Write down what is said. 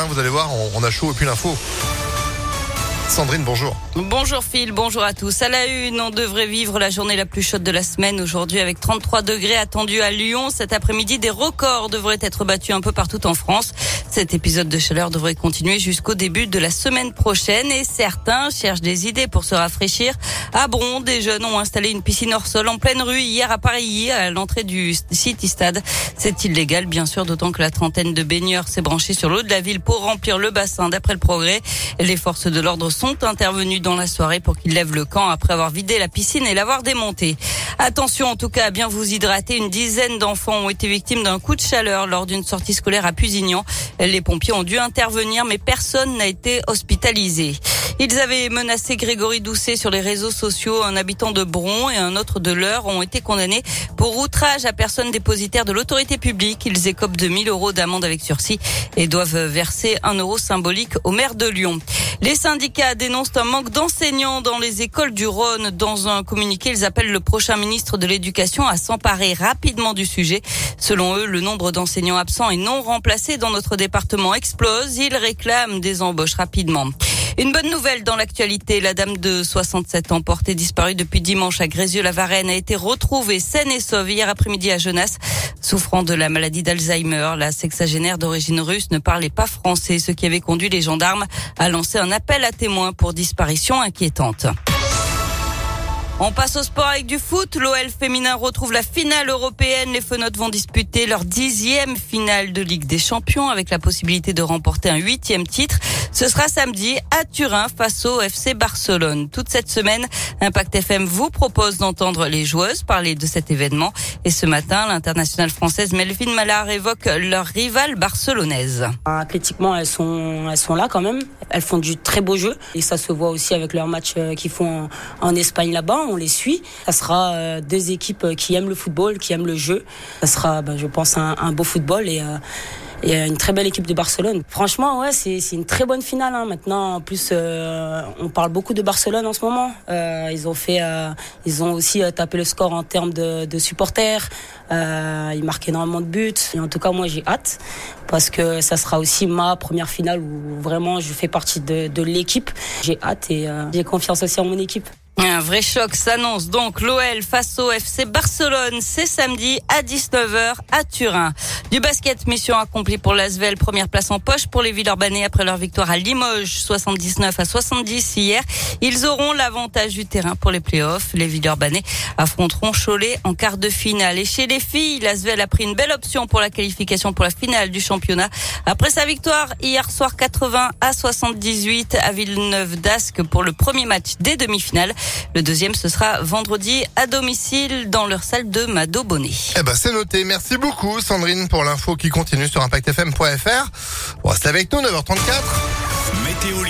Hein. Vous allez voir, on, a chaud et puis l'info. Sandrine, bonjour. Bonjour Phil, bonjour à tous. À la une, on devrait vivre la journée la plus chaude de la semaine aujourd'hui avec 33 degrés attendus à Lyon. Cet après-midi, des records devraient être battus un peu partout en France. Cet épisode de chaleur devrait continuer jusqu'au début de la semaine prochaine et certains cherchent des idées pour se rafraîchir. À Bron, des jeunes ont installé une piscine hors sol en pleine rue hier à Paris, à l'entrée du City Stade. C'est illégal, bien sûr, d'autant que la trentaine de baigneurs s'est branchée sur l'eau de la ville pour remplir le bassin d'après le progrès. Les forces de l'ordre sont intervenus dans la soirée pour qu'ils lèvent le camp après avoir vidé la piscine et l'avoir démontée. Attention en tout cas à bien vous hydrater. Une dizaine d'enfants ont été victimes d'un coup de chaleur lors d'une sortie scolaire à Pusignan. Les pompiers ont dû intervenir mais personne n'a été hospitalisé. Ils avaient menacé Grégory Doucet sur les réseaux sociaux. Un habitant de Bron et un autre de l'heure ont été condamnés pour outrage à personne dépositaire de l'autorité publique. Ils écopent de 1000 euros d'amende avec sursis et doivent verser un euro symbolique au maire de Lyon. Les syndicats dénoncent un manque d'enseignants dans les écoles du Rhône. Dans un communiqué, ils appellent le prochain ministre de l'Éducation à s'emparer rapidement du sujet. Selon eux, le nombre d'enseignants absents et non remplacés dans notre département explose. Ils réclament des embauches rapidement. Une bonne nouvelle dans l'actualité. La dame de 67 ans portée disparue depuis dimanche à Grézieux-la-Varenne a été retrouvée saine et sauve hier après-midi à Genasse. Souffrant de la maladie d'Alzheimer, la sexagénaire d'origine russe ne parlait pas français, ce qui avait conduit les gendarmes à lancer un appel à témoins pour disparition inquiétante. On passe au sport avec du foot. L'OL féminin retrouve la finale européenne. Les Fenotes vont disputer leur dixième finale de Ligue des Champions avec la possibilité de remporter un huitième titre. Ce sera samedi à Turin face au FC Barcelone. Toute cette semaine, Impact FM vous propose d'entendre les joueuses parler de cet événement. Et ce matin, l'internationale française Melvin Mallard évoque leur rivale barcelonaise. Athlétiquement, elles sont, elles sont là quand même. Elles font du très beau jeu. Et ça se voit aussi avec leurs matchs euh, qu'ils font en, Espagne là-bas on les suit. Ça sera euh, deux équipes qui aiment le football, qui aiment le jeu. Ça sera, ben, je pense, un, un, beau football et euh, et une très belle équipe de Barcelone. Franchement, ouais, c'est une très bonne finale. Hein. Maintenant, en plus, euh, on parle beaucoup de Barcelone en ce moment. Euh, ils ont fait, euh, ils ont aussi tapé le score en termes de, de supporters. ils marquent énormément de buts. Et en tout cas, moi, j'ai hâte parce que ça sera aussi ma première finale où vraiment je fais partie de, de l'équipe. J'ai hâte et j'ai confiance aussi en mon équipe. Un vrai choc s'annonce donc l'OL face au FC Barcelone. C'est samedi à 19h à Turin. Du basket, mission accomplie pour l'Asvel. Première place en poche pour les Villeurbanais après leur victoire à Limoges, 79 à 70 hier. Ils auront l'avantage du terrain pour les playoffs. Les Villeurbanais affronteront Cholet en quart de finale. Et chez les filles, l'Asvel a pris une belle option pour la qualification pour la finale du championnat. Après sa victoire hier soir 80 à 78 à Villeneuve d'Ascq pour le premier match des demi-finales. Le deuxième, ce sera vendredi à domicile dans leur salle de Mado Bonnet. Eh ben, c'est noté. Merci beaucoup, Sandrine, pour l'info qui continue sur ImpactFM.fr. Bon, restez avec nous, 9h34. Météo